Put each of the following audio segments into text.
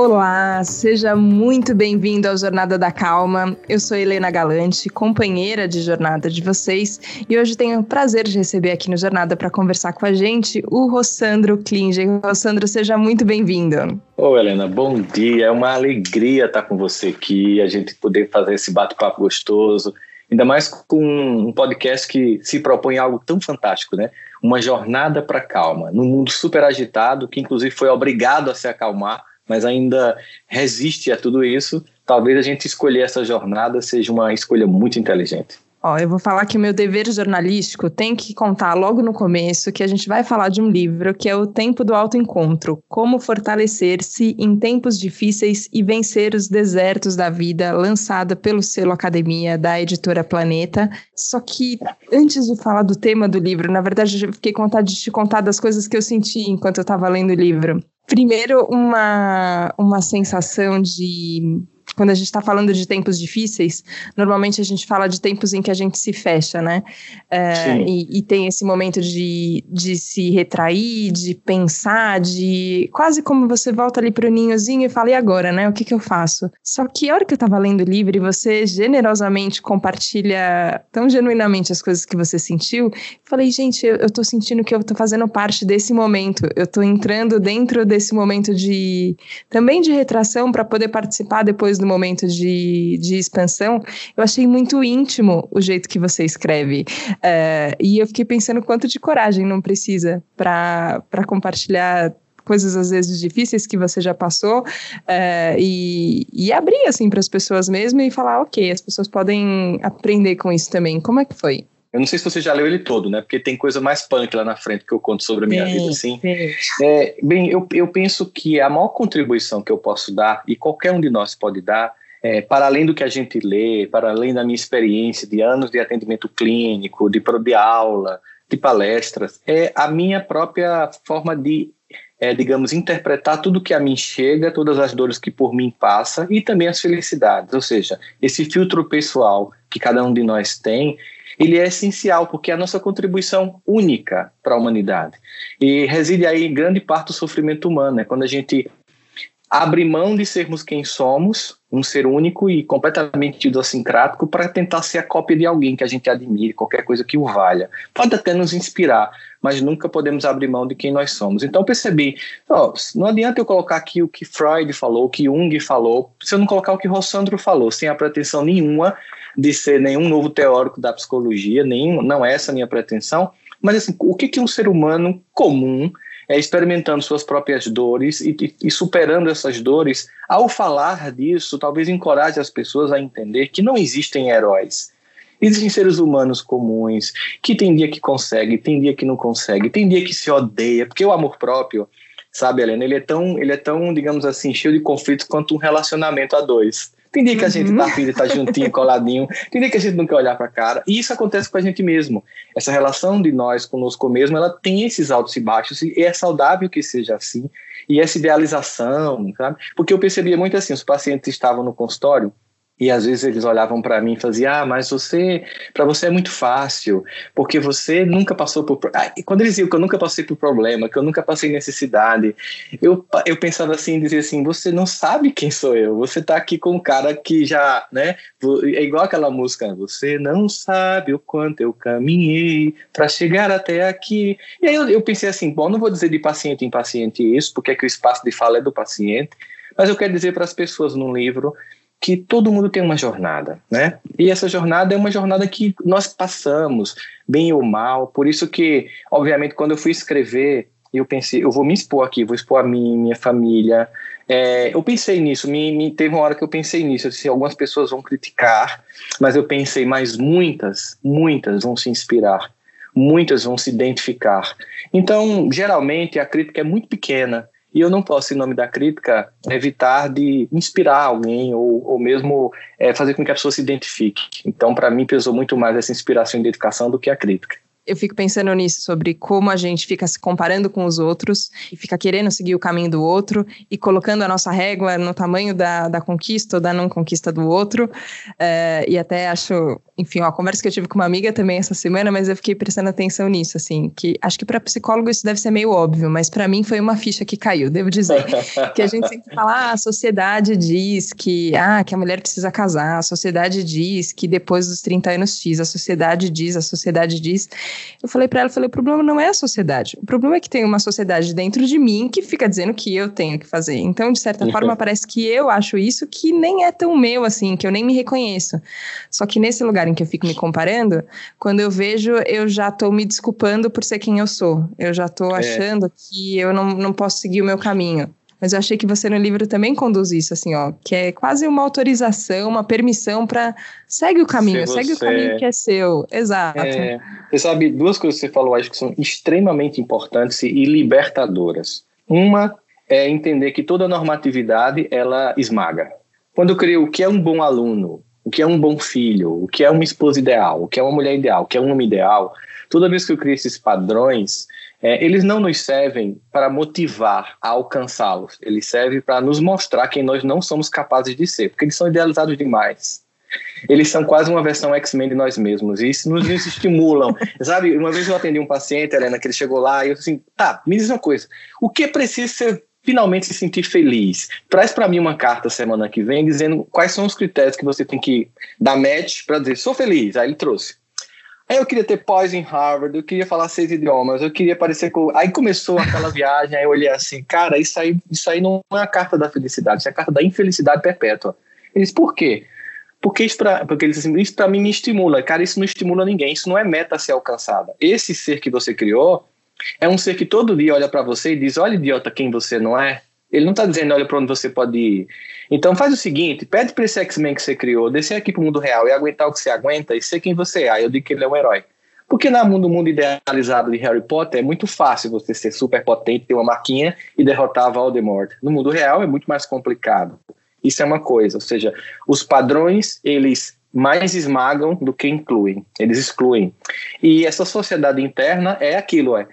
Olá, seja muito bem-vindo ao Jornada da Calma. Eu sou Helena Galante, companheira de jornada de vocês, e hoje tenho o prazer de receber aqui no Jornada para conversar com a gente o Rossandro Klinger. Rossandro, seja muito bem-vindo. Ô, Helena, bom dia. É uma alegria estar com você aqui, a gente poder fazer esse bate-papo gostoso, ainda mais com um podcast que se propõe algo tão fantástico, né? Uma jornada para calma, num mundo super agitado, que inclusive foi obrigado a se acalmar mas ainda resiste a tudo isso, talvez a gente escolher essa jornada seja uma escolha muito inteligente. Ó, eu vou falar que o meu dever jornalístico tem que contar logo no começo que a gente vai falar de um livro que é O Tempo do Autoencontro: Como Fortalecer-se em Tempos Difíceis e Vencer os Desertos da Vida, lançada pelo selo Academia da editora Planeta. Só que antes de falar do tema do livro, na verdade, eu fiquei com vontade de te contar das coisas que eu senti enquanto eu estava lendo o livro. Primeiro, uma, uma sensação de quando a gente está falando de tempos difíceis, normalmente a gente fala de tempos em que a gente se fecha, né? É, e, e, tem esse momento de, de se retrair, de pensar, de quase como você volta ali para o ninhozinho e fala, e agora, né? O que, que eu faço? Só que a hora que eu estava lendo o livro e você generosamente compartilha tão genuinamente as coisas que você sentiu, falei, gente, eu, estou sentindo que eu estou fazendo parte desse momento, eu estou entrando dentro desse momento de também de retração para poder participar depois do momento de, de expansão, eu achei muito íntimo o jeito que você escreve. É, e eu fiquei pensando quanto de coragem não precisa para compartilhar coisas às vezes difíceis que você já passou é, e, e abrir assim para as pessoas mesmo e falar, ok, as pessoas podem aprender com isso também. Como é que foi? Eu não sei se você já leu ele todo, né? Porque tem coisa mais punk lá na frente que eu conto sobre a minha vida, assim. É, bem, eu, eu penso que a maior contribuição que eu posso dar, e qualquer um de nós pode dar, é, para além do que a gente lê, para além da minha experiência de anos de atendimento clínico, de, de aula, de palestras, é a minha própria forma de, é, digamos, interpretar tudo que a mim chega, todas as dores que por mim passa e também as felicidades. Ou seja, esse filtro pessoal que cada um de nós tem, ele é essencial, porque é a nossa contribuição única para a humanidade. E reside aí grande parte do sofrimento humano, é quando a gente abre mão de sermos quem somos, um ser único e completamente idiosincrático, para tentar ser a cópia de alguém que a gente admire, qualquer coisa que o valha. Pode até nos inspirar, mas nunca podemos abrir mão de quem nós somos. Então percebi, não adianta eu colocar aqui o que Freud falou, o que Jung falou, se eu não colocar o que Rossandro falou, sem a pretensão nenhuma de ser nenhum novo teórico da psicologia, nenhum, não é essa a minha pretensão, mas assim, o que, que um ser humano comum é experimentando suas próprias dores e, e, superando essas dores, ao falar disso, talvez encoraje as pessoas a entender que não existem heróis. Existem seres humanos comuns, que tem dia que consegue, tem dia que não consegue, tem dia que se odeia, porque o amor próprio, sabe, Helena, ele é tão, ele é tão, digamos assim, cheio de conflitos quanto um relacionamento a dois. Tem dia que a gente tá uhum. estar tá juntinho, coladinho. Tem dia que a gente não quer olhar para a cara. E isso acontece com a gente mesmo. Essa relação de nós conosco mesmo, ela tem esses altos e baixos. E é saudável que seja assim. E essa idealização, sabe? Porque eu percebia muito assim, os pacientes estavam no consultório e às vezes eles olhavam para mim e faziam: "Ah, mas você, para você é muito fácil, porque você nunca passou por". Ah, e quando eles diziam que eu nunca passei por problema, que eu nunca passei necessidade, eu, eu pensava assim, dizia assim: "Você não sabe quem sou eu. Você tá aqui com um cara que já, né, é igual aquela música: "Você não sabe o quanto eu caminhei para chegar até aqui". E aí eu, eu pensei assim: "Bom, não vou dizer de paciente em paciente isso, porque é que o espaço de fala é do paciente, mas eu quero dizer para as pessoas no livro que todo mundo tem uma jornada, né? E essa jornada é uma jornada que nós passamos, bem ou mal. Por isso que, obviamente, quando eu fui escrever, eu pensei, eu vou me expor aqui, vou expor a mim, minha família. É, eu pensei nisso, me, me, teve uma hora que eu pensei nisso. Disse, algumas pessoas vão criticar, mas eu pensei, mas muitas, muitas vão se inspirar, muitas vão se identificar. Então, geralmente, a crítica é muito pequena e eu não posso, em nome da crítica, evitar de inspirar alguém ou, ou mesmo é, fazer com que a pessoa se identifique. Então, para mim, pesou muito mais essa inspiração e identificação do que a crítica eu fico pensando nisso, sobre como a gente fica se comparando com os outros e fica querendo seguir o caminho do outro e colocando a nossa régua no tamanho da, da conquista ou da não conquista do outro. É, e até acho enfim, uma conversa que eu tive com uma amiga também essa semana, mas eu fiquei prestando atenção nisso, assim, que acho que para psicólogo isso deve ser meio óbvio, mas para mim foi uma ficha que caiu, devo dizer. que a gente sempre fala, ah, a sociedade diz que, ah, que a mulher precisa casar, a sociedade diz que depois dos 30 anos X, a sociedade diz, a sociedade diz. Eu falei para ela, falei, o problema não é a sociedade, o problema é que tem uma sociedade dentro de mim que fica dizendo que eu tenho que fazer. Então, de certa uhum. forma, parece que eu acho isso que nem é tão meu, assim, que eu nem me reconheço. Só que nesse lugar em que eu fico me comparando, quando eu vejo, eu já estou me desculpando por ser quem eu sou. Eu já estou é. achando que eu não, não posso seguir o meu caminho. Mas eu achei que você no livro também conduz isso, assim, ó, que é quase uma autorização, uma permissão para segue o caminho, você... segue o caminho que é seu. Exato. É, você sabe, duas coisas que você falou, acho que são extremamente importantes e libertadoras. Uma é entender que toda normatividade ela esmaga. Quando eu crio o que é um bom aluno, o que é um bom filho, o que é uma esposa ideal, o que é uma mulher ideal, o que é um homem ideal, toda vez que eu crio esses padrões, é, eles não nos servem para motivar a alcançá-los, eles servem para nos mostrar quem nós não somos capazes de ser, porque eles são idealizados demais. Eles são quase uma versão X-Men de nós mesmos, e isso nos, nos estimulam. Sabe, uma vez eu atendi um paciente, Helena, que ele chegou lá, e eu assim: tá, me diz uma coisa, o que preciso ser finalmente se sentir feliz. Traz para mim uma carta semana que vem dizendo quais são os critérios que você tem que dar match para dizer sou feliz. Aí ele trouxe. Aí eu queria ter pós em Harvard, eu queria falar seis idiomas, eu queria parecer com. Aí começou aquela viagem, aí eu olhei assim, cara, isso aí, isso aí não é a carta da felicidade, isso é a carta da infelicidade perpétua. Ele disse, por quê? Porque isso disse assim, isso para mim me estimula. Cara, isso não estimula ninguém, isso não é meta a ser alcançada. Esse ser que você criou, é um ser que todo dia olha para você e diz: Olha, idiota, quem você não é. Ele não está dizendo, olha para onde você pode ir. Então faz o seguinte: pede para esse X-Men que você criou, descer aqui para o mundo real e aguentar o que você aguenta e ser quem você é. Aí eu digo que ele é um herói. Porque no mundo, mundo idealizado de Harry Potter é muito fácil você ser super potente, ter uma marquinha e derrotar Voldemort. No mundo real é muito mais complicado. Isso é uma coisa, ou seja, os padrões eles mais esmagam do que incluem, eles excluem. E essa sociedade interna é aquilo, é,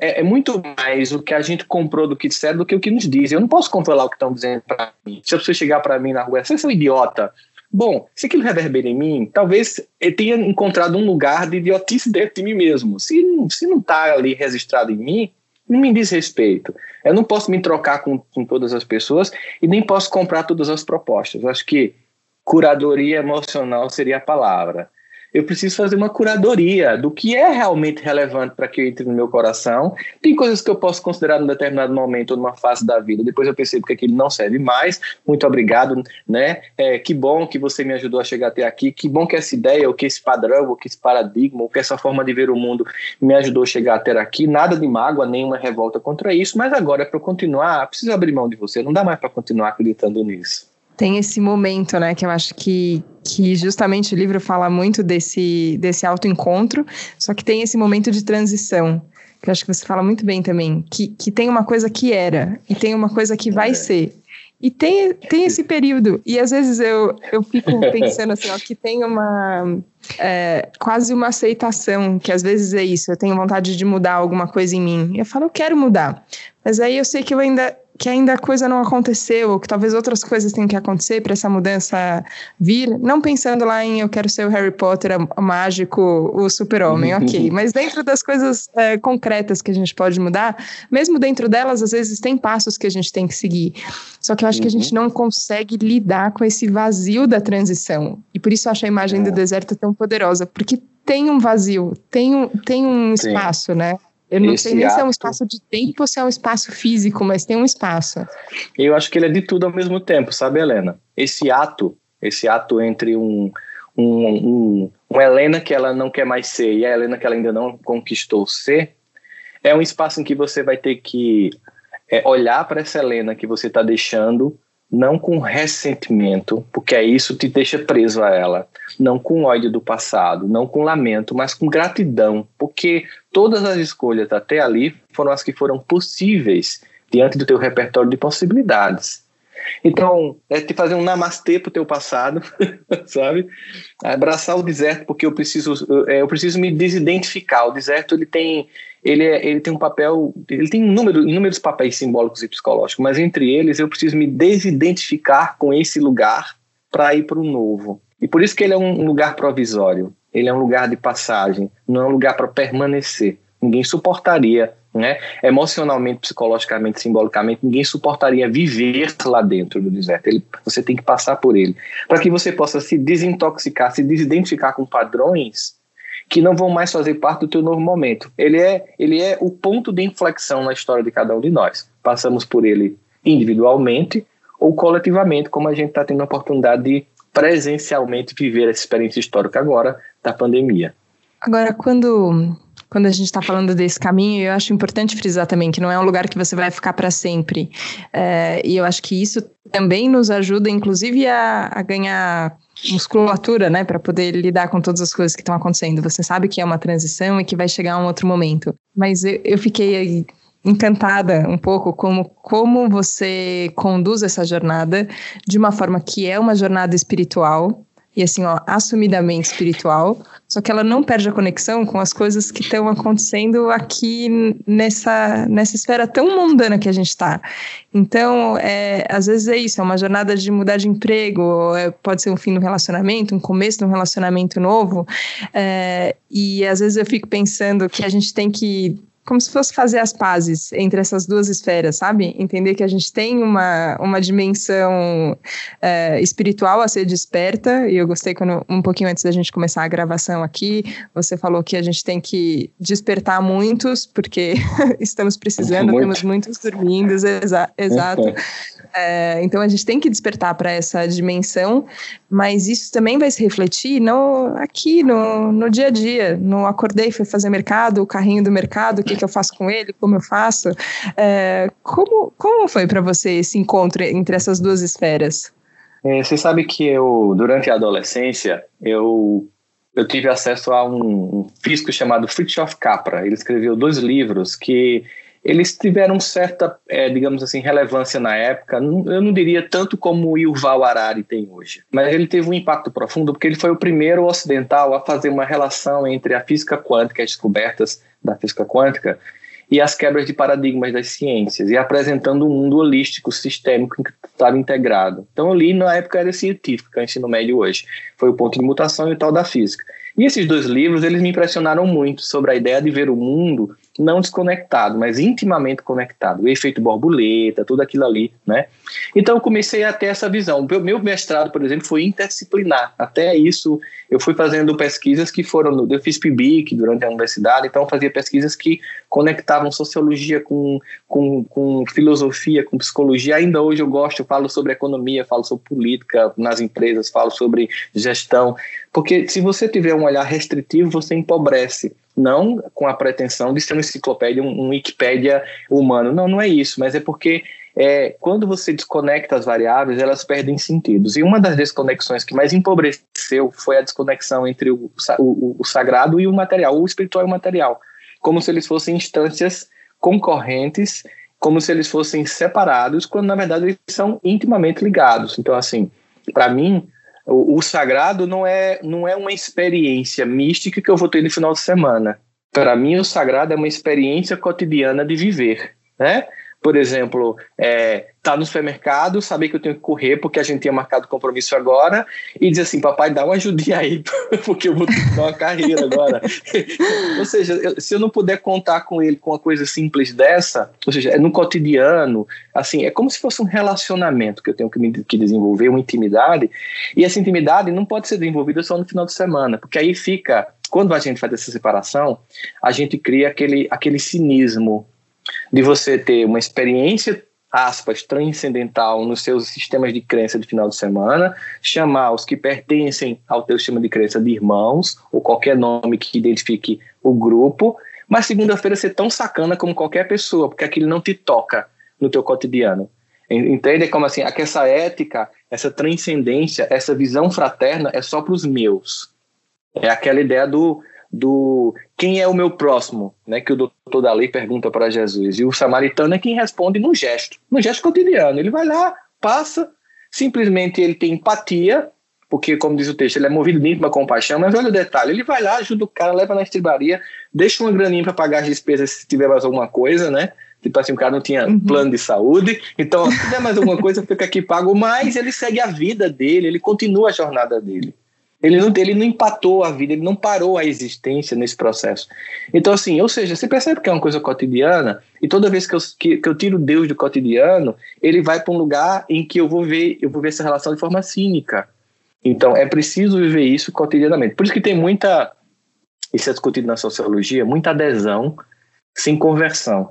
é, é muito mais o que a gente comprou do que disseram do que o que nos dizem. Eu não posso controlar o que estão dizendo para mim. Se a pessoa chegar para mim na rua, você é um idiota. Bom, se aquilo reverbera em mim, talvez eu tenha encontrado um lugar de idiotice dentro de mim mesmo. Se, se não está ali registrado em mim, não me diz respeito. Eu não posso me trocar com, com todas as pessoas e nem posso comprar todas as propostas. Acho que curadoria emocional seria a palavra. Eu preciso fazer uma curadoria do que é realmente relevante para que entre no meu coração. Tem coisas que eu posso considerar num determinado momento ou numa fase da vida. Depois eu percebo que aquilo não serve mais. Muito obrigado, né? É, que bom que você me ajudou a chegar até aqui. Que bom que essa ideia, ou que esse padrão, ou que esse paradigma, ou que essa forma de ver o mundo me ajudou a chegar até aqui. Nada de mágoa, nenhuma revolta contra isso. Mas agora, para eu continuar, preciso abrir mão de você. Não dá mais para continuar acreditando nisso tem esse momento, né, que eu acho que, que justamente o livro fala muito desse, desse autoencontro, só que tem esse momento de transição, que eu acho que você fala muito bem também, que, que tem uma coisa que era e tem uma coisa que vai é. ser. E tem, tem esse período, e às vezes eu, eu fico pensando assim, ó, que tem uma é, quase uma aceitação, que às vezes é isso, eu tenho vontade de mudar alguma coisa em mim. Eu falo, eu quero mudar, mas aí eu sei que eu ainda que ainda a coisa não aconteceu, ou que talvez outras coisas tenham que acontecer para essa mudança vir, não pensando lá em eu quero ser o Harry Potter, o mágico, o super-homem, ok. Mas dentro das coisas é, concretas que a gente pode mudar, mesmo dentro delas, às vezes tem passos que a gente tem que seguir. Só que eu acho uhum. que a gente uhum. não consegue lidar com esse vazio da transição. E por isso eu acho a imagem é. do deserto tão poderosa, porque tem um vazio, tem um, tem um espaço, né? Eu não Esse sei nem ato, se é um espaço de tempo ou se é um espaço físico, mas tem um espaço. Eu acho que ele é de tudo ao mesmo tempo, sabe, Helena? Esse ato, esse ato entre um, um, um, uma Helena que ela não quer mais ser e a Helena que ela ainda não conquistou ser, é um espaço em que você vai ter que é, olhar para essa Helena que você está deixando não com ressentimento, porque isso te deixa preso a ela, não com ódio do passado, não com lamento, mas com gratidão, porque todas as escolhas até ali foram as que foram possíveis diante do teu repertório de possibilidades. Então, é te fazer um namastê pro teu passado, sabe? Abraçar o deserto, porque eu preciso, eu é, preciso me desidentificar. O deserto ele tem ele, é, ele tem um papel, ele tem número, inúmeros papéis simbólicos e psicológicos, mas entre eles eu preciso me desidentificar com esse lugar para ir para o novo. E por isso que ele é um lugar provisório, ele é um lugar de passagem, não é um lugar para permanecer. Ninguém suportaria, né? emocionalmente, psicologicamente, simbolicamente, ninguém suportaria viver lá dentro do deserto. Ele, você tem que passar por ele. Para que você possa se desintoxicar, se desidentificar com padrões que não vão mais fazer parte do teu novo momento. Ele é, ele é o ponto de inflexão na história de cada um de nós. Passamos por ele individualmente ou coletivamente, como a gente está tendo a oportunidade de presencialmente viver essa experiência histórica agora da pandemia. Agora, quando quando a gente está falando desse caminho, eu acho importante frisar também que não é um lugar que você vai ficar para sempre. É, e eu acho que isso também nos ajuda, inclusive, a, a ganhar musculatura, né, para poder lidar com todas as coisas que estão acontecendo. Você sabe que é uma transição e que vai chegar um outro momento. Mas eu, eu fiquei encantada um pouco como, como você conduz essa jornada de uma forma que é uma jornada espiritual, e assim, ó, assumidamente espiritual, só que ela não perde a conexão com as coisas que estão acontecendo aqui nessa, nessa esfera tão mundana que a gente está. Então, é, às vezes é isso, é uma jornada de mudar de emprego, é, pode ser um fim do relacionamento, um começo de um relacionamento novo, é, e às vezes eu fico pensando que a gente tem que como se fosse fazer as pazes entre essas duas esferas, sabe? Entender que a gente tem uma, uma dimensão é, espiritual a ser desperta, e eu gostei quando, um pouquinho antes da gente começar a gravação aqui, você falou que a gente tem que despertar muitos, porque estamos precisando, Muito. temos muitos dormindo, exa exato. É, então a gente tem que despertar para essa dimensão, mas isso também vai se refletir no, aqui no, no dia a dia. No acordei, fui fazer mercado, o carrinho do mercado, o que, que eu faço com ele, como eu faço. É, como, como foi para você esse encontro entre essas duas esferas? É, você sabe que eu, durante a adolescência, eu eu tive acesso a um, um físico chamado Fritjof Capra. Ele escreveu dois livros que eles tiveram certa, é, digamos assim, relevância na época. Eu não diria tanto como o Yuval Harari tem hoje, mas ele teve um impacto profundo porque ele foi o primeiro ocidental a fazer uma relação entre a física quântica, as descobertas da física quântica e as quebras de paradigmas das ciências, e apresentando um mundo holístico, sistêmico, que estava integrado. Então, eu li na época era científica, ensino médio hoje. Foi o ponto de mutação e tal da física. E esses dois livros, eles me impressionaram muito sobre a ideia de ver o mundo não desconectado, mas intimamente conectado. O efeito borboleta, tudo aquilo ali, né? Então eu comecei a ter essa visão. O meu mestrado, por exemplo, foi interdisciplinar. Até isso, eu fui fazendo pesquisas que foram. Eu fiz PIBIC durante a universidade, então eu fazia pesquisas que conectavam sociologia com, com, com filosofia, com psicologia. Ainda hoje eu gosto, eu falo sobre economia, falo sobre política nas empresas, falo sobre gestão. Porque se você tiver um olhar restritivo, você empobrece não com a pretensão de ser uma enciclopédia, um, um Wikipédia humano. Não, não é isso, mas é porque é, quando você desconecta as variáveis, elas perdem sentidos. E uma das desconexões que mais empobreceu foi a desconexão entre o, o, o sagrado e o material, o espiritual e o material, como se eles fossem instâncias concorrentes, como se eles fossem separados, quando na verdade eles são intimamente ligados. Então, assim, para mim, o, o, sagrado não é, não é uma experiência mística que eu vou ter no final de semana. Para mim, o sagrado é uma experiência cotidiana de viver, né? Por exemplo, é, tá no supermercado, saber que eu tenho que correr porque a gente tinha marcado compromisso agora e dizer assim, papai, dá uma ajudinha aí, porque eu vou ter que dar uma carreira agora. ou seja, eu, se eu não puder contar com ele com uma coisa simples dessa, ou seja, é no cotidiano, assim, é como se fosse um relacionamento que eu tenho que, me, que desenvolver, uma intimidade, e essa intimidade não pode ser desenvolvida só no final de semana, porque aí fica, quando a gente faz essa separação, a gente cria aquele, aquele cinismo de você ter uma experiência aspas, transcendental nos seus sistemas de crença de final de semana, chamar os que pertencem ao teu sistema de crença de irmãos, ou qualquer nome que identifique o grupo, mas segunda-feira ser tão sacana como qualquer pessoa, porque aquilo não te toca no teu cotidiano. Entende como assim, essa ética, essa transcendência, essa visão fraterna é só para os meus. É aquela ideia do do quem é o meu próximo, né, que o doutor da lei pergunta para Jesus. E o samaritano é quem responde no gesto, no gesto cotidiano. Ele vai lá, passa, simplesmente ele tem empatia, porque, como diz o texto, ele é movido de íntima compaixão, mas olha o detalhe, ele vai lá, ajuda o cara, leva na estribaria, deixa uma graninha para pagar as despesas se tiver mais alguma coisa, né? Tipo assim, o cara não tinha uhum. plano de saúde, então, se tiver mais alguma coisa, fica aqui pago, mas ele segue a vida dele, ele continua a jornada dele. Ele não, ele não empatou a vida, ele não parou a existência nesse processo. Então, assim, ou seja, você percebe que é uma coisa cotidiana, e toda vez que eu, que, que eu tiro Deus do cotidiano, ele vai para um lugar em que eu vou ver, eu vou ver essa relação de forma cínica. Então, é preciso viver isso cotidianamente. Por isso que tem muita, isso é discutido na sociologia, muita adesão sem conversão.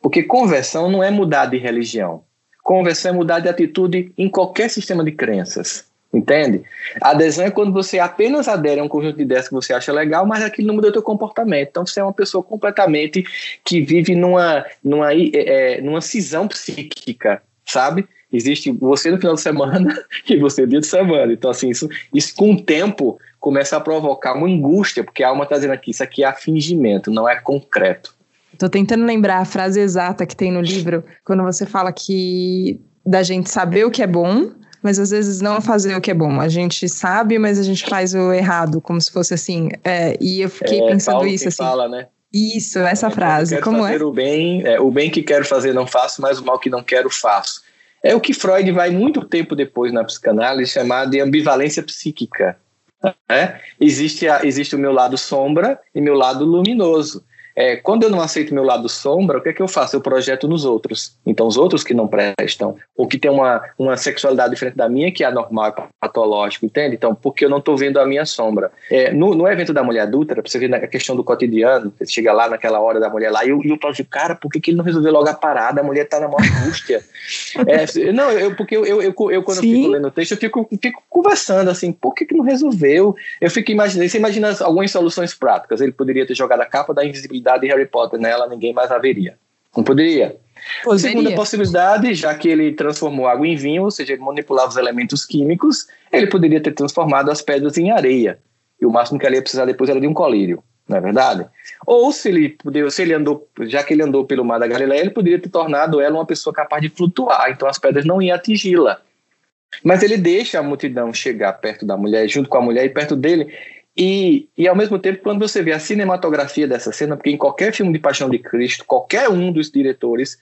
Porque conversão não é mudar de religião. Conversão é mudar de atitude em qualquer sistema de crenças. Entende? A adesão é quando você apenas adere a um conjunto de ideias que você acha legal, mas aquilo não muda o teu comportamento. Então você é uma pessoa completamente que vive numa, numa, é, é, numa cisão psíquica, sabe? Existe você no final de semana e você no dia de semana. Então, assim, isso, isso com o tempo começa a provocar uma angústia, porque a alma está dizendo aqui, isso aqui é fingimento, não é concreto. Estou tentando lembrar a frase exata que tem no livro, quando você fala que da gente saber o que é bom, mas às vezes não fazer o que é bom. A gente sabe, mas a gente faz o errado, como se fosse assim. É, e eu fiquei é, pensando Paulo isso assim. Fala, né? Isso, essa frase. Quero como fazer é? O bem, é, o bem que quero fazer não faço, mas o mal que não quero faço. É o que Freud vai muito tempo depois na psicanálise chamar de ambivalência psíquica. Né? Existe, a, existe o meu lado sombra e meu lado luminoso. É, quando eu não aceito meu lado sombra, o que é que eu faço? Eu projeto nos outros. Então, os outros que não prestam, ou que têm uma, uma sexualidade diferente da minha, que é anormal, é patológico, entende? Então, porque eu não estou vendo a minha sombra. É, no, no evento da mulher adulta, para você ver a questão do cotidiano, você chega lá naquela hora da mulher lá, e eu, eu falo assim, cara, por que, que ele não resolveu logo a parada? A mulher está na maior angústia. é, não, eu, porque eu, eu, eu, eu quando Sim. eu fico lendo o texto, eu fico, fico conversando assim, por que, que não resolveu? Eu fico imaginando, você imagina algumas soluções práticas. Ele poderia ter jogado a capa da invisibilidade possibilidade de Harry Potter nela, ninguém mais haveria. Não poderia. poderia. Segunda possibilidade, já que ele transformou água em vinho, ou seja, ele manipulava os elementos químicos, ele poderia ter transformado as pedras em areia. E o máximo que ele ia precisar depois era de um colírio, não é verdade? Ou se ele, se ele andou, já que ele andou pelo mar da Galileia, ele poderia ter tornado ela uma pessoa capaz de flutuar, então as pedras não iam atingi-la. Mas ele deixa a multidão chegar perto da mulher, junto com a mulher e perto dele, e, e ao mesmo tempo, quando você vê a cinematografia dessa cena, porque em qualquer filme de Paixão de Cristo, qualquer um dos diretores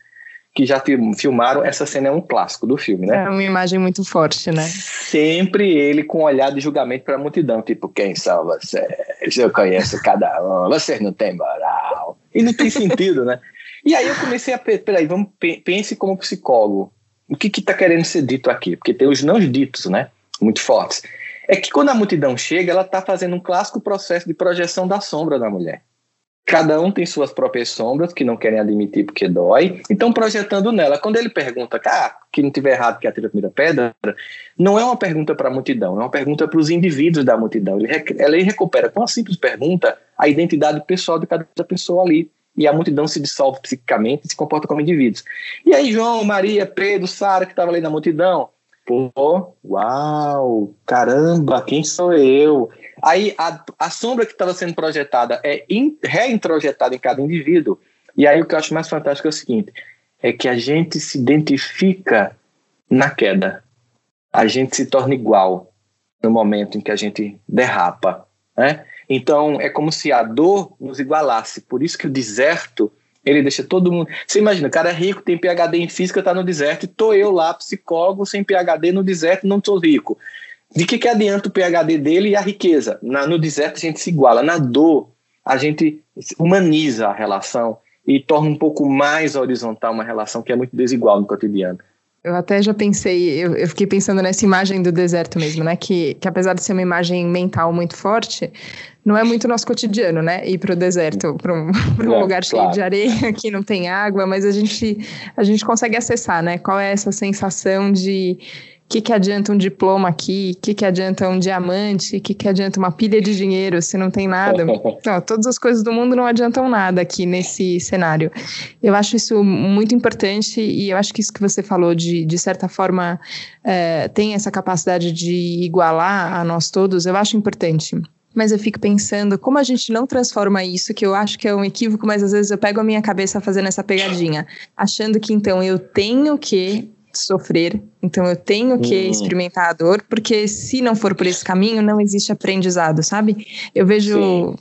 que já filmaram, essa cena é um clássico do filme, né? É uma imagem muito forte, né? Sempre ele com um olhar de julgamento para a multidão, tipo, quem são vocês? Eu conheço cada um, vocês não têm moral. E não tem sentido, né? E aí eu comecei a, peraí, vamos, pense como psicólogo. O que está querendo ser dito aqui? Porque tem os não ditos, né? Muito fortes é que quando a multidão chega, ela está fazendo um clássico processo de projeção da sombra da mulher. Cada um tem suas próprias sombras que não querem admitir porque dói, então projetando nela. Quando ele pergunta, ah, que não tiver errado que atira a primeira pedra, não é uma pergunta para a multidão, é uma pergunta para os indivíduos da multidão. Ele, ele recupera com uma simples pergunta a identidade pessoal de cada pessoa ali. E a multidão se dissolve psiquicamente e se comporta como indivíduos. E aí, João, Maria, Pedro, Sara, que estava ali na multidão, Pô, uau, caramba, quem sou eu? Aí a, a sombra que estava sendo projetada é in, reintrojetada em cada indivíduo. E aí o que eu acho mais fantástico é o seguinte: é que a gente se identifica na queda. A gente se torna igual no momento em que a gente derrapa. Né? Então é como se a dor nos igualasse. Por isso que o deserto ele deixa todo mundo. Você imagina, o cara é rico, tem PhD em física, tá no deserto, e tô eu lá, psicólogo, sem PhD no deserto, não sou rico. De que, que adianta o PhD dele e a riqueza? Na, no deserto a gente se iguala. Na dor, a gente humaniza a relação e torna um pouco mais horizontal uma relação que é muito desigual no cotidiano. Eu até já pensei, eu, eu, fiquei pensando nessa imagem do deserto mesmo, né? Que, que apesar de ser uma imagem mental muito forte, não é muito nosso cotidiano, né? Ir para o deserto, para um, um é, lugar cheio de areia que não tem água, mas a gente, a gente consegue acessar, né? Qual é essa sensação de que, que adianta um diploma aqui? O que, que adianta um diamante? O que, que adianta uma pilha de dinheiro se não tem nada? Não, todas as coisas do mundo não adiantam nada aqui nesse cenário. Eu acho isso muito importante e eu acho que isso que você falou, de, de certa forma, é, tem essa capacidade de igualar a nós todos, eu acho importante. Mas eu fico pensando como a gente não transforma isso, que eu acho que é um equívoco, mas às vezes eu pego a minha cabeça fazendo essa pegadinha, achando que então eu tenho que sofrer, então eu tenho que uhum. experimentar a dor, porque se não for por esse caminho, não existe aprendizado, sabe? Eu vejo Sim.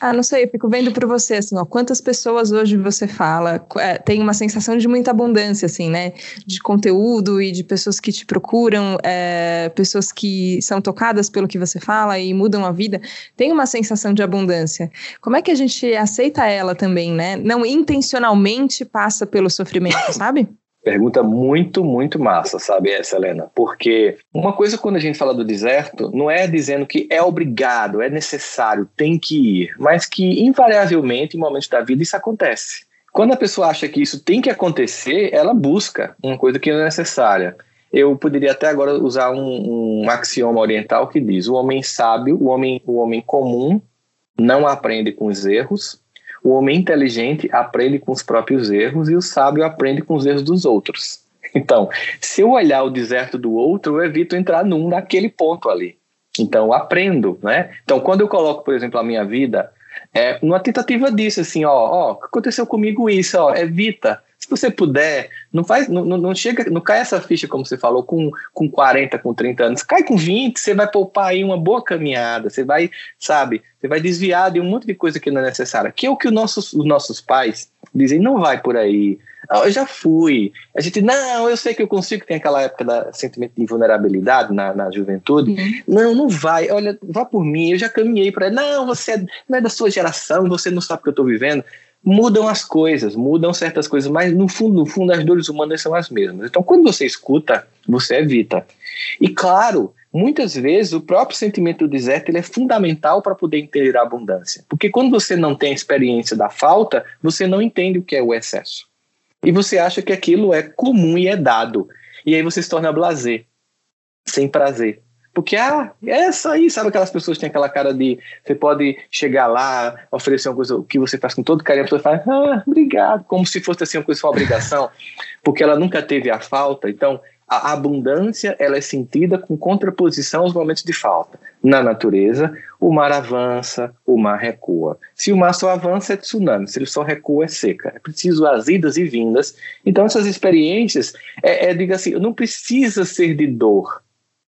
Ah, não sei, eu fico vendo por você, assim, ó, quantas pessoas hoje você fala, é, tem uma sensação de muita abundância, assim, né, de conteúdo e de pessoas que te procuram, é, pessoas que são tocadas pelo que você fala e mudam a vida, tem uma sensação de abundância. Como é que a gente aceita ela também, né? Não intencionalmente passa pelo sofrimento, sabe? Pergunta muito, muito massa, sabe essa, Helena? Porque uma coisa quando a gente fala do deserto, não é dizendo que é obrigado, é necessário, tem que ir, mas que invariavelmente em momentos da vida isso acontece. Quando a pessoa acha que isso tem que acontecer, ela busca uma coisa que não é necessária. Eu poderia até agora usar um, um axioma oriental que diz: o homem sábio, o homem, o homem comum, não aprende com os erros, o homem inteligente aprende com os próprios erros e o sábio aprende com os erros dos outros. Então, se eu olhar o deserto do outro, eu evito entrar num naquele ponto ali. Então, aprendo, né? Então, quando eu coloco, por exemplo, a minha vida, é uma tentativa disso, assim, ó, ó, aconteceu comigo isso, ó, evita você puder, não faz, não, não chega, não cai essa ficha, como você falou, com, com 40, com 30 anos, cai com 20, você vai poupar aí uma boa caminhada, você vai, sabe, você vai desviar de um monte de coisa que não é necessária, que é o que os nossos, os nossos pais dizem, não vai por aí, ah, eu já fui, a gente, não, eu sei que eu consigo, tem aquela época da sentimento de vulnerabilidade na, na juventude, uhum. não, não vai, olha, vá por mim, eu já caminhei para não, você é, não é da sua geração, você não sabe o que eu estou vivendo, mudam as coisas, mudam certas coisas, mas no fundo, no fundo, as dores humanas são as mesmas. Então, quando você escuta, você evita. E claro, muitas vezes o próprio sentimento do deserto ele é fundamental para poder entender a abundância. Porque quando você não tem a experiência da falta, você não entende o que é o excesso. E você acha que aquilo é comum e é dado. E aí você se torna blazer, sem prazer. Porque, ah, é essa aí, sabe aquelas pessoas que têm aquela cara de você pode chegar lá, oferecer uma coisa que você faz com todo carinho, a pessoa fala, ah, obrigado, como se fosse assim uma coisa uma obrigação, porque ela nunca teve a falta. Então, a abundância ela é sentida com contraposição aos momentos de falta. Na natureza, o mar avança, o mar recua. Se o mar só avança, é tsunami. Se ele só recua, é seca. É preciso as idas e vindas. Então, essas experiências, é, é diga assim, não precisa ser de dor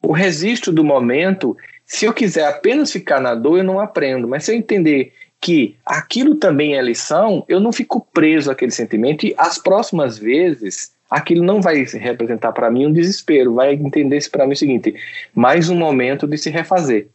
o registro do momento, se eu quiser apenas ficar na dor, eu não aprendo. Mas se eu entender que aquilo também é lição, eu não fico preso àquele sentimento e as próximas vezes aquilo não vai representar para mim um desespero, vai entender-se para mim o seguinte: mais um momento de se refazer.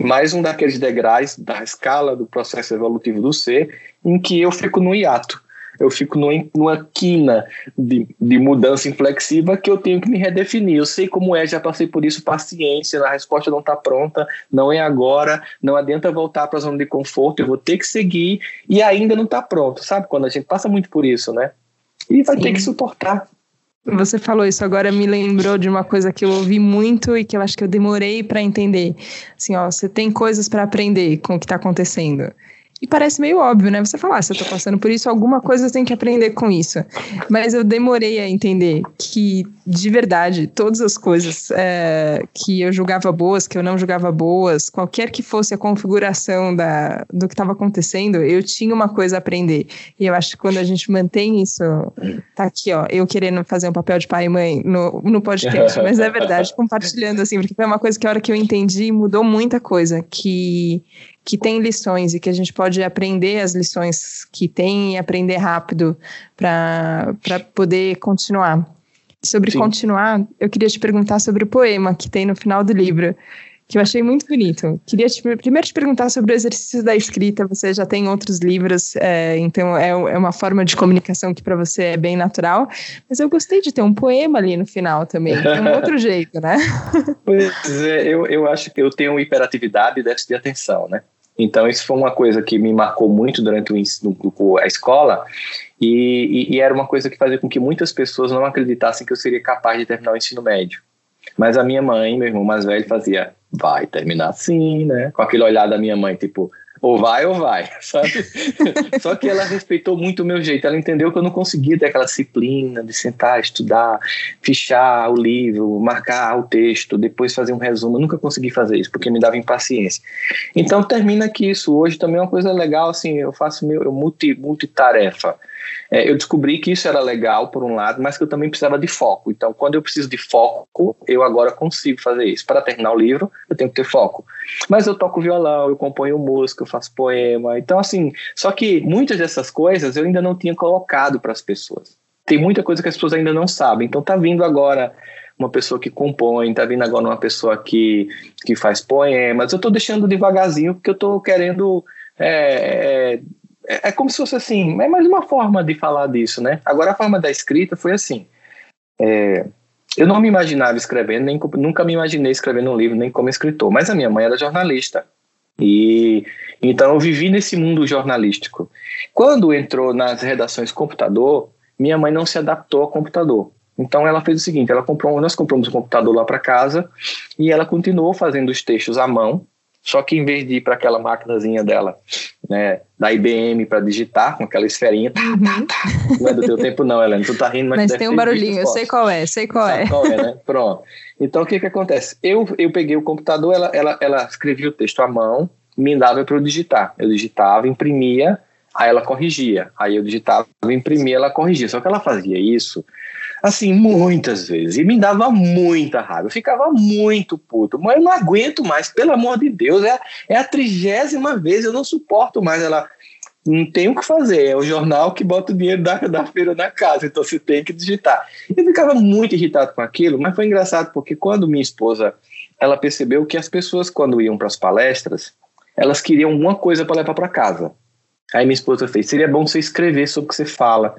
Mais um daqueles degraus da escala do processo evolutivo do ser em que eu fico no hiato eu fico numa, numa quina de, de mudança inflexiva que eu tenho que me redefinir. Eu sei como é, já passei por isso, paciência, a resposta não está pronta, não é agora, não adianta voltar para a zona de conforto, eu vou ter que seguir e ainda não está pronto, sabe? Quando a gente passa muito por isso, né? E vai Sim. ter que suportar. Você falou isso agora, me lembrou de uma coisa que eu ouvi muito e que eu acho que eu demorei para entender. Assim, ó, você tem coisas para aprender com o que está acontecendo. E parece meio óbvio, né? Você falar, ah, se eu tô passando por isso, alguma coisa eu tenho que aprender com isso. Mas eu demorei a entender que, de verdade, todas as coisas é, que eu julgava boas, que eu não julgava boas, qualquer que fosse a configuração da, do que estava acontecendo, eu tinha uma coisa a aprender. E eu acho que quando a gente mantém isso, tá aqui, ó, eu querendo fazer um papel de pai e mãe no, no podcast, mas é verdade, compartilhando assim, porque foi uma coisa que a hora que eu entendi mudou muita coisa, que que tem lições e que a gente pode aprender as lições que tem e aprender rápido para poder continuar. Sobre Sim. continuar, eu queria te perguntar sobre o poema que tem no final do livro, que eu achei muito bonito. Queria te, primeiro te perguntar sobre o exercício da escrita. Você já tem outros livros, é, então é, é, uma forma de comunicação que para você é bem natural. Mas eu gostei de ter um poema ali no final também, de um outro jeito, né? Pois é, eu, eu acho que eu tenho hiperatividade e déficit de atenção, né? Então, isso foi uma coisa que me marcou muito durante o, a escola, e, e, e, era uma coisa que fazia com que muitas pessoas não acreditassem que eu seria capaz de terminar o ensino médio. Mas a minha mãe, meu irmão mais velho, fazia, vai terminar assim, né? Com aquele olhar da minha mãe, tipo, ou vai ou vai, sabe? Só que ela respeitou muito o meu jeito. Ela entendeu que eu não conseguia ter aquela disciplina de sentar, estudar, fichar o livro, marcar o texto, depois fazer um resumo. Eu nunca consegui fazer isso porque me dava impaciência. Então termina que isso hoje também é uma coisa legal, assim, eu faço meu eu multi, multitarefa. É, eu descobri que isso era legal, por um lado, mas que eu também precisava de foco. Então, quando eu preciso de foco, eu agora consigo fazer isso. Para terminar o livro, eu tenho que ter foco. Mas eu toco violão, eu componho música, eu faço poema. Então, assim, só que muitas dessas coisas eu ainda não tinha colocado para as pessoas. Tem muita coisa que as pessoas ainda não sabem. Então, tá vindo agora uma pessoa que compõe, tá vindo agora uma pessoa que, que faz poemas. Eu estou deixando devagarzinho porque eu estou querendo é, é é, é, como se fosse assim, é mais uma forma de falar disso, né? Agora a forma da escrita foi assim. É, eu não me imaginava escrevendo, nem nunca me imaginei escrevendo um livro, nem como escritor. Mas a minha mãe era jornalista. E então eu vivi nesse mundo jornalístico. Quando entrou nas redações computador, minha mãe não se adaptou ao computador. Então ela fez o seguinte, ela comprou, nós compramos um computador lá para casa e ela continuou fazendo os textos à mão só que em vez de ir para aquela maquinazinha dela, né, da IBM para digitar, com aquela esferinha, tá, tá, tá. Não é do teu tempo, não, Helena. Tu tá rindo, mas, mas tem um barulhinho, eu sei qual é, sei qual é. qual é, né? Pronto. Então o que que acontece? Eu, eu peguei o computador, ela, ela, ela escrevia o texto à mão, me dava para eu digitar. Eu digitava, imprimia, aí ela corrigia. Aí eu digitava, imprimia, ela corrigia. Só que ela fazia isso assim, muitas vezes. E me dava muita raiva. Eu ficava muito puto. Mas eu não aguento mais, pelo amor de Deus. É, é a trigésima vez, eu não suporto mais. Ela não tem o que fazer. É o jornal que bota o dinheiro da, da feira na casa, então você tem que digitar. Eu ficava muito irritado com aquilo, mas foi engraçado porque quando minha esposa ela percebeu que as pessoas, quando iam para as palestras, elas queriam alguma coisa para levar para casa. Aí minha esposa fez: seria bom você escrever sobre o que você fala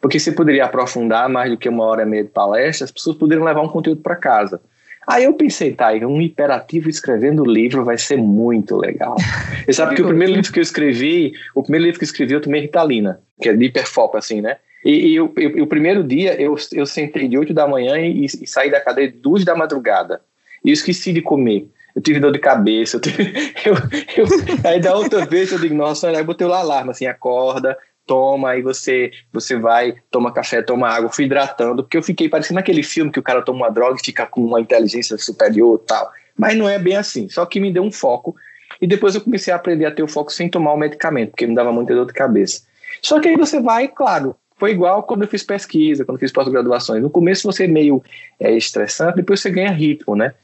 porque você poderia aprofundar mais do que uma hora e meia de palestra, as pessoas poderiam levar um conteúdo para casa. Aí eu pensei, tá, um hiperativo escrevendo livro vai ser muito legal. Você sabe que o primeiro livro que eu escrevi, o primeiro livro que eu escrevi eu tomei Ritalina, que é de hiperfoco, assim, né? E, e, eu, eu, o primeiro dia eu, eu sentei de 8 da manhã e, e saí da cadeia de 2 da madrugada. E eu esqueci de comer. Eu tive dor de cabeça. Eu tive, eu, eu, aí da outra vez eu digo, nossa, aí botei o alarme, assim, acorda, toma, aí você, você vai, toma café, toma água, fui hidratando, porque eu fiquei parecendo aquele filme que o cara toma uma droga e fica com uma inteligência superior e tal. Mas não é bem assim, só que me deu um foco. E depois eu comecei a aprender a ter o foco sem tomar o medicamento, porque me dava muita dor de cabeça. Só que aí você vai, claro, foi igual quando eu fiz pesquisa, quando eu fiz pós-graduações. No começo você é meio é, estressante, depois você ganha ritmo, né?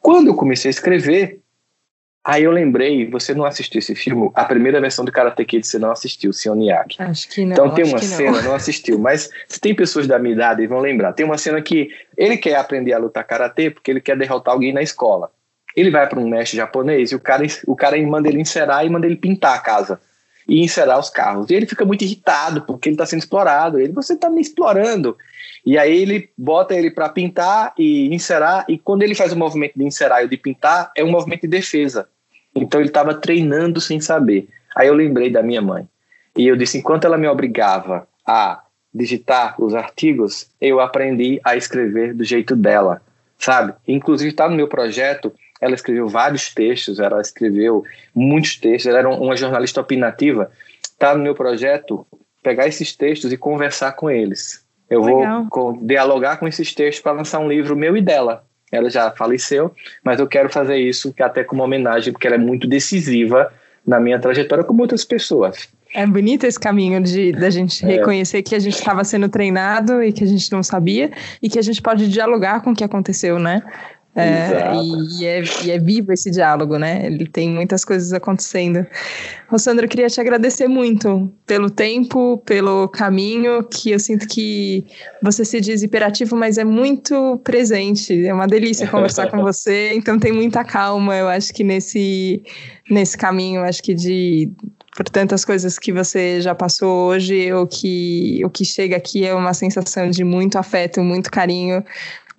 Quando eu comecei a escrever, Aí eu lembrei, você não assistiu esse filme, a primeira versão do Karate Kid você não assistiu, Miyagi. Acho que não. Então tem uma cena, não. não assistiu, mas se tem pessoas da minha idade, vão lembrar. Tem uma cena que ele quer aprender a lutar karatê porque ele quer derrotar alguém na escola. Ele vai para um mestre japonês e o cara, o cara manda ele encerar e manda ele pintar a casa e encerar os carros. E ele fica muito irritado porque ele está sendo explorado. Ele, você está me explorando. E aí ele bota ele para pintar e encerar, e quando ele faz o movimento de encerar e de pintar, é um movimento de defesa. Então ele estava treinando sem saber. Aí eu lembrei da minha mãe. E eu disse: enquanto ela me obrigava a digitar os artigos, eu aprendi a escrever do jeito dela, sabe? Inclusive está no meu projeto. Ela escreveu vários textos, ela escreveu muitos textos, ela era uma jornalista opinativa. Está no meu projeto pegar esses textos e conversar com eles. Eu Legal. vou dialogar com esses textos para lançar um livro meu e dela. Ela já faleceu, mas eu quero fazer isso até como homenagem, porque ela é muito decisiva na minha trajetória, como outras pessoas. É bonito esse caminho de da gente é. reconhecer que a gente estava sendo treinado e que a gente não sabia e que a gente pode dialogar com o que aconteceu, né? É, e, é, e, é, vivo esse diálogo, né? Ele tem muitas coisas acontecendo. Rossandra, eu queria te agradecer muito pelo tempo, pelo caminho, que eu sinto que você se diz hiperativo, mas é muito presente. É uma delícia conversar com você, então tem muita calma, eu acho que nesse, nesse caminho, acho que de por tantas coisas que você já passou hoje, o que, o que chega aqui é uma sensação de muito afeto, muito carinho,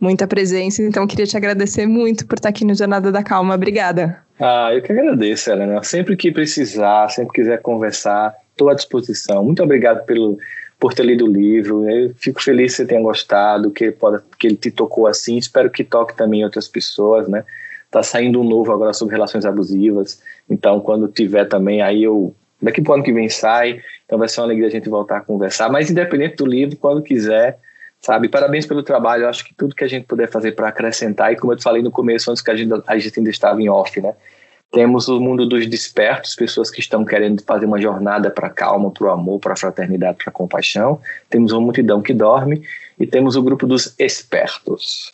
muita presença. Então, queria te agradecer muito por estar aqui no Jornada da Calma. Obrigada. Ah, eu que agradeço, Helena. Sempre que precisar, sempre quiser conversar, estou à disposição. Muito obrigado pelo, por ter lido o livro. Eu fico feliz que você tenha gostado, que ele, pode, que ele te tocou assim. Espero que toque também outras pessoas, né? Tá saindo um novo agora sobre relações abusivas. Então, quando tiver também, aí eu. Daqui para o ano que vem sai. Então, vai ser uma alegria a gente voltar a conversar. Mas, independente do livro, quando quiser, sabe? Parabéns pelo trabalho. Eu acho que tudo que a gente puder fazer para acrescentar, e como eu te falei no começo, antes que a gente, a gente ainda estava em off, né? Temos o mundo dos despertos, pessoas que estão querendo fazer uma jornada para a calma, para o amor, para a fraternidade, para a compaixão. Temos uma multidão que dorme e temos o grupo dos espertos.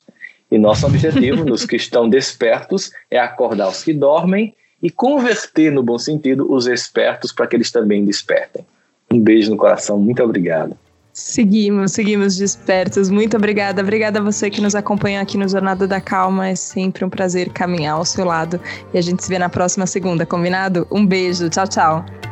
E nosso objetivo, nos que estão despertos, é acordar os que dormem e converter, no bom sentido, os espertos para que eles também despertem. Um beijo no coração, muito obrigado. Seguimos, seguimos despertos. Muito obrigada. Obrigada a você que nos acompanha aqui no Jornada da Calma. É sempre um prazer caminhar ao seu lado. E a gente se vê na próxima segunda, combinado? Um beijo. Tchau, tchau.